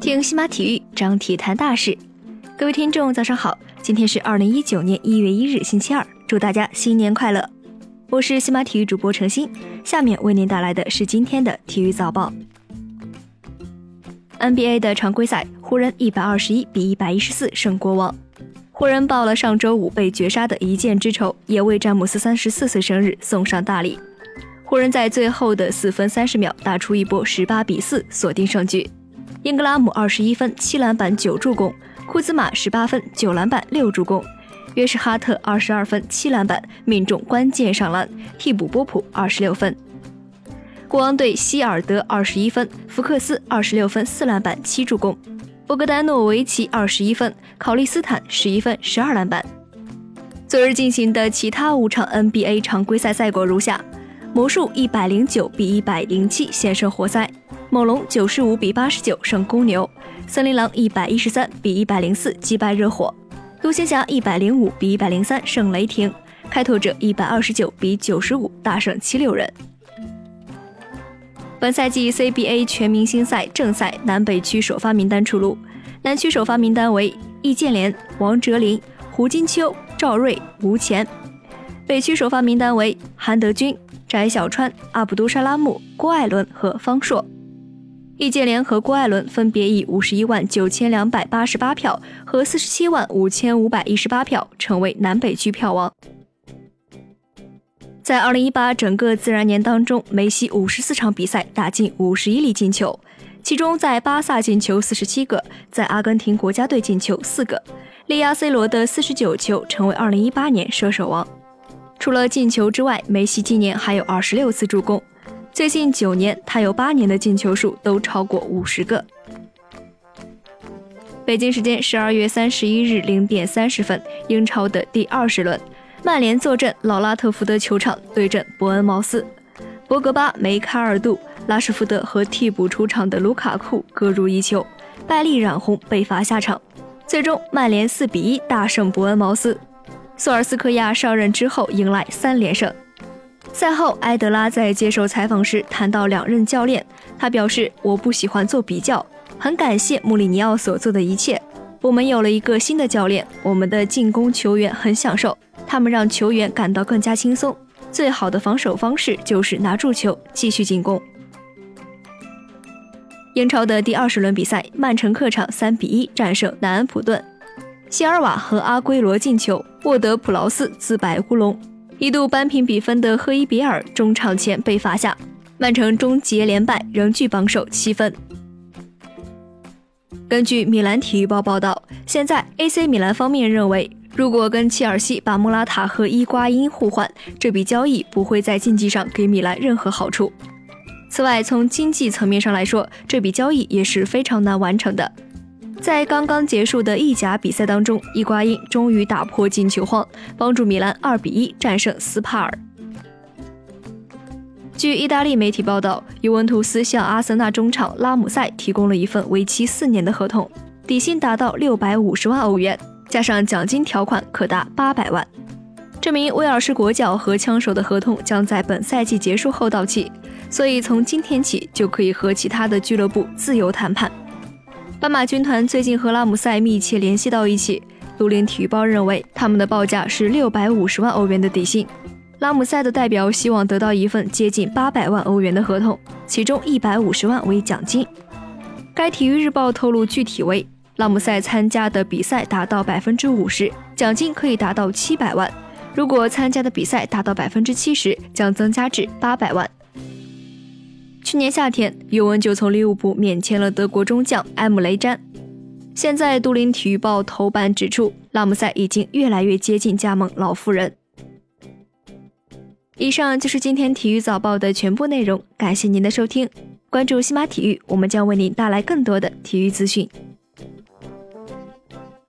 听西马体育，张体谈大事。各位听众，早上好，今天是二零一九年一月一日，星期二，祝大家新年快乐。我是西马体育主播程鑫，下面为您带来的是今天的体育早报。NBA 的常规赛，湖人一百二十一比一百一十四胜国王。湖人报了上周五被绝杀的一箭之仇，也为詹姆斯三十四岁生日送上大礼。湖人在最后的四分三十秒打出一波十八比四锁定胜局。英格拉姆二十一分七篮板九助攻，库兹马十八分九篮板六助攻，约什哈特二十二分七篮板命中关键上篮，替补波普二十六分。国王队希尔德二十一分，福克斯二十六分四篮板七助攻。博格丹诺维奇二十一分，考利斯坦十一分十二篮板。昨日进行的其他五场 NBA 常规赛赛果如下：魔术一百零九比一百零七险胜活塞，猛龙九十五比八十九胜公牛，森林狼一百一十三比一百零四击败热火，独行侠一百零五比一百零三胜雷霆，开拓者一百二十九比九十五大胜七六人。本赛季 CBA 全明星赛正赛南北区首发名单出炉，南区首发名单为易建联、王哲林、胡金秋、赵睿、吴前；北区首发名单为韩德君、翟小川、阿卜杜沙拉木、郭艾伦和方硕。易建联和郭艾伦分别以五十一万九千两百八十八票和四十七万五千五百一十八票成为南北区票王。在二零一八整个自然年当中，梅西五十四场比赛打进五十一粒进球，其中在巴萨进球四十七个，在阿根廷国家队进球四个，力压 C 罗的四十九球，成为二零一八年射手王。除了进球之外，梅西今年还有二十六次助攻，最近九年他有八年的进球数都超过五十个。北京时间十二月三十一日零点三十分，英超的第二十轮。曼联坐镇老拉特福德球场对阵伯恩茅斯，博格巴、梅开二度，拉什福德和替补出场的卢卡库各入一球，拜利染红被罚下场。最终，曼联四比一大胜伯恩茅斯。索尔斯克亚上任之后迎来三连胜。赛后，埃德拉在接受采访时谈到两任教练，他表示：“我不喜欢做比较，很感谢穆里尼奥所做的一切。我们有了一个新的教练，我们的进攻球员很享受。”他们让球员感到更加轻松。最好的防守方式就是拿住球继续进攻。英超的第二十轮比赛，曼城客场三比一战胜南安普顿，希尔瓦和阿圭罗进球，沃德普劳斯自摆乌龙。一度扳平比分的赫伊比尔中场前被罚下，曼城终结连败，仍居榜首七分。根据米兰体育报报道，现在 AC 米兰方面认为。如果跟切尔西把莫拉塔和伊瓜因互换，这笔交易不会在竞技上给米兰任何好处。此外，从经济层面上来说，这笔交易也是非常难完成的。在刚刚结束的意甲比赛当中，伊瓜因终于打破进球荒，帮助米兰二比一战胜斯帕尔。据意大利媒体报道，尤文图斯向阿森纳中场拉姆塞提供了一份为期四年的合同，底薪达到六百五十万欧元。加上奖金条款可达八百万。这名威尔士国脚和枪手的合同将在本赛季结束后到期，所以从今天起就可以和其他的俱乐部自由谈判。斑马军团最近和拉姆塞密切联系到一起。都灵体育报认为，他们的报价是六百五十万欧元的底薪。拉姆塞的代表希望得到一份接近八百万欧元的合同，其中一百五十万为奖金。该体育日报透露，具体为。拉姆塞参加的比赛达到百分之五十，奖金可以达到七百万；如果参加的比赛达到百分之七十，将增加至八百万。去年夏天，尤文就从利物浦免签了德国中将埃姆雷詹。现在，都灵体育报头版指出，拉姆塞已经越来越接近加盟老妇人。以上就是今天体育早报的全部内容，感谢您的收听。关注西马体育，我们将为您带来更多的体育资讯。